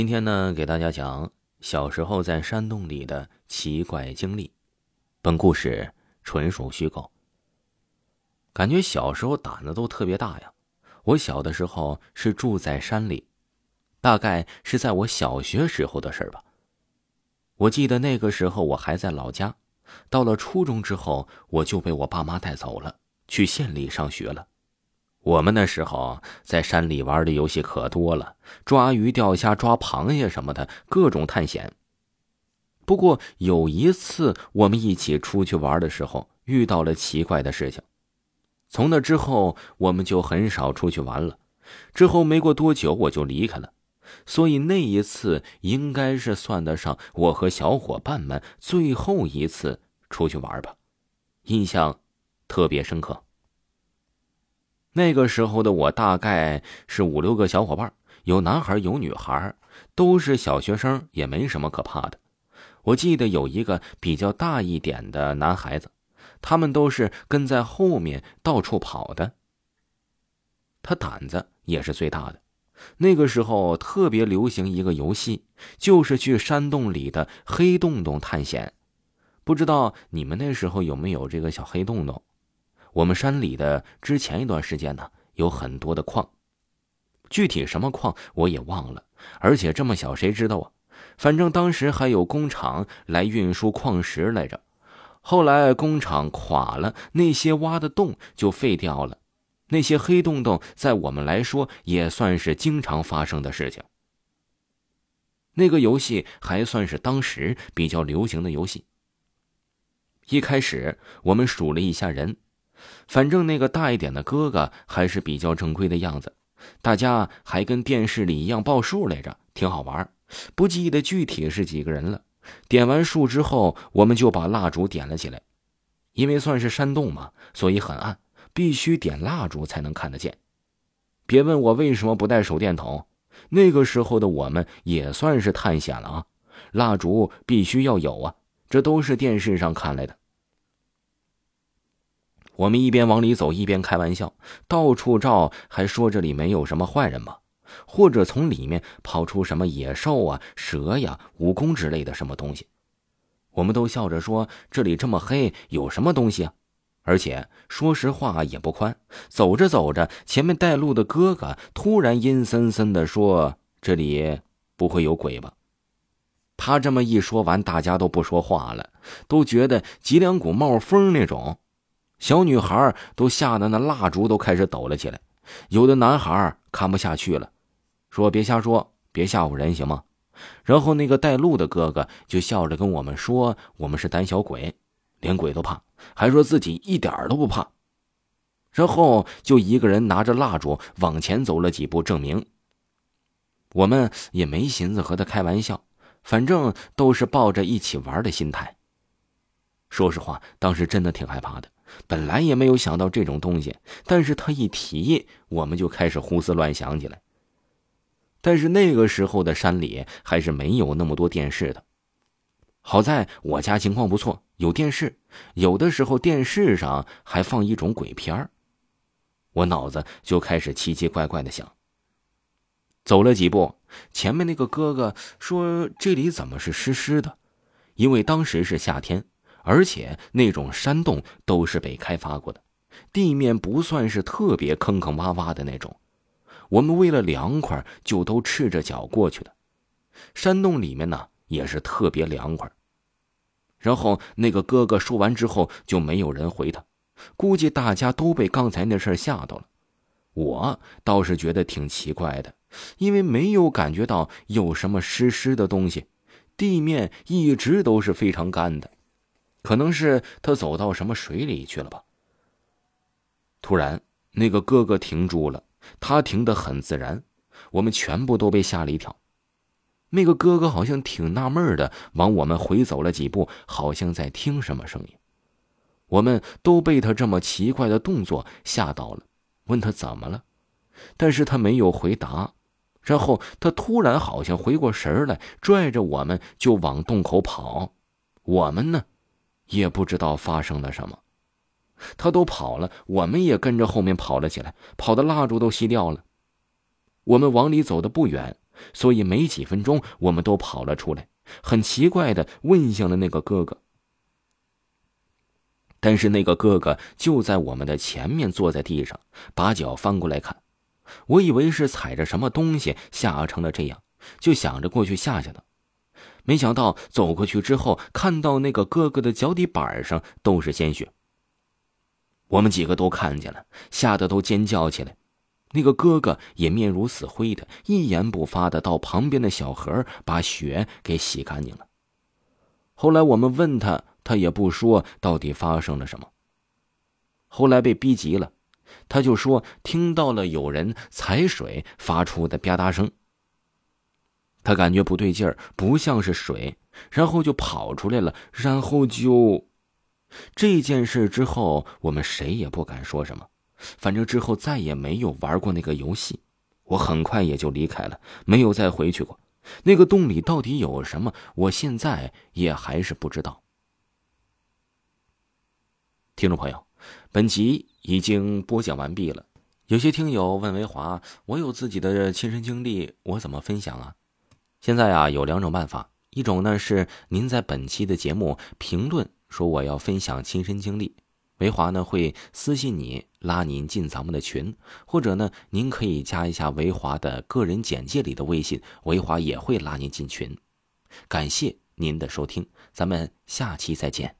今天呢，给大家讲小时候在山洞里的奇怪经历。本故事纯属虚构。感觉小时候胆子都特别大呀。我小的时候是住在山里，大概是在我小学时候的事儿吧。我记得那个时候我还在老家，到了初中之后，我就被我爸妈带走了，去县里上学了。我们那时候在山里玩的游戏可多了，抓鱼、钓虾、抓螃蟹什么的，各种探险。不过有一次我们一起出去玩的时候，遇到了奇怪的事情。从那之后，我们就很少出去玩了。之后没过多久，我就离开了。所以那一次应该是算得上我和小伙伴们最后一次出去玩吧，印象特别深刻。那个时候的我大概是五六个小伙伴，有男孩有女孩，都是小学生，也没什么可怕的。我记得有一个比较大一点的男孩子，他们都是跟在后面到处跑的。他胆子也是最大的。那个时候特别流行一个游戏，就是去山洞里的黑洞洞探险。不知道你们那时候有没有这个小黑洞洞？我们山里的之前一段时间呢，有很多的矿，具体什么矿我也忘了。而且这么小谁知道啊？反正当时还有工厂来运输矿石来着。后来工厂垮了，那些挖的洞就废掉了。那些黑洞洞在我们来说也算是经常发生的事情。那个游戏还算是当时比较流行的游戏。一开始我们数了一下人。反正那个大一点的哥哥还是比较正规的样子，大家还跟电视里一样报数来着，挺好玩。不记得具体是几个人了。点完数之后，我们就把蜡烛点了起来，因为算是山洞嘛，所以很暗，必须点蜡烛才能看得见。别问我为什么不带手电筒，那个时候的我们也算是探险了啊，蜡烛必须要有啊，这都是电视上看来的。我们一边往里走，一边开玩笑，到处照，还说这里没有什么坏人吗？或者从里面跑出什么野兽啊、蛇呀、蜈蚣之类的什么东西？我们都笑着说：“这里这么黑，有什么东西啊？”而且说实话也不宽。走着走着，前面带路的哥哥突然阴森森的说：“这里不会有鬼吧？”他这么一说完，大家都不说话了，都觉得脊梁骨冒风那种。小女孩都吓得那蜡烛都开始抖了起来，有的男孩看不下去了，说：“别瞎说，别吓唬人，行吗？”然后那个带路的哥哥就笑着跟我们说：“我们是胆小鬼，连鬼都怕，还说自己一点都不怕。”然后就一个人拿着蜡烛往前走了几步，证明。我们也没寻思和他开玩笑，反正都是抱着一起玩的心态。说实话，当时真的挺害怕的。本来也没有想到这种东西，但是他一提，我们就开始胡思乱想起来。但是那个时候的山里还是没有那么多电视的。好在我家情况不错，有电视，有的时候电视上还放一种鬼片儿。我脑子就开始奇奇怪怪的想。走了几步，前面那个哥哥说：“这里怎么是湿湿的？因为当时是夏天。”而且那种山洞都是被开发过的，地面不算是特别坑坑洼洼的那种。我们为了凉快，就都赤着脚过去的。山洞里面呢也是特别凉快。然后那个哥哥说完之后，就没有人回他，估计大家都被刚才那事吓到了。我倒是觉得挺奇怪的，因为没有感觉到有什么湿湿的东西，地面一直都是非常干的。可能是他走到什么水里去了吧。突然，那个哥哥停住了，他停得很自然，我们全部都被吓了一跳。那个哥哥好像挺纳闷的，往我们回走了几步，好像在听什么声音。我们都被他这么奇怪的动作吓到了，问他怎么了，但是他没有回答。然后他突然好像回过神来，拽着我们就往洞口跑。我们呢？也不知道发生了什么，他都跑了，我们也跟着后面跑了起来，跑的蜡烛都熄掉了。我们往里走的不远，所以没几分钟，我们都跑了出来，很奇怪的问向了那个哥哥。但是那个哥哥就在我们的前面，坐在地上，把脚翻过来看。我以为是踩着什么东西吓成了这样，就想着过去吓吓他。没想到走过去之后，看到那个哥哥的脚底板上都是鲜血。我们几个都看见了，吓得都尖叫起来。那个哥哥也面如死灰的，一言不发的到旁边的小河把血给洗干净了。后来我们问他。他也不说到底发生了什么。后来被逼急了，他就说听到了有人踩水发出的吧嗒声。他感觉不对劲儿，不像是水，然后就跑出来了，然后就这件事之后，我们谁也不敢说什么。反正之后再也没有玩过那个游戏，我很快也就离开了，没有再回去过。那个洞里到底有什么，我现在也还是不知道。听众朋友，本集已经播讲完毕了。有些听友问维华：“我有自己的亲身经历，我怎么分享啊？”现在啊，有两种办法。一种呢是您在本期的节目评论说我要分享亲身经历，维华呢会私信你，拉您进咱们的群；或者呢，您可以加一下维华的个人简介里的微信，维华也会拉您进群。感谢您的收听，咱们下期再见。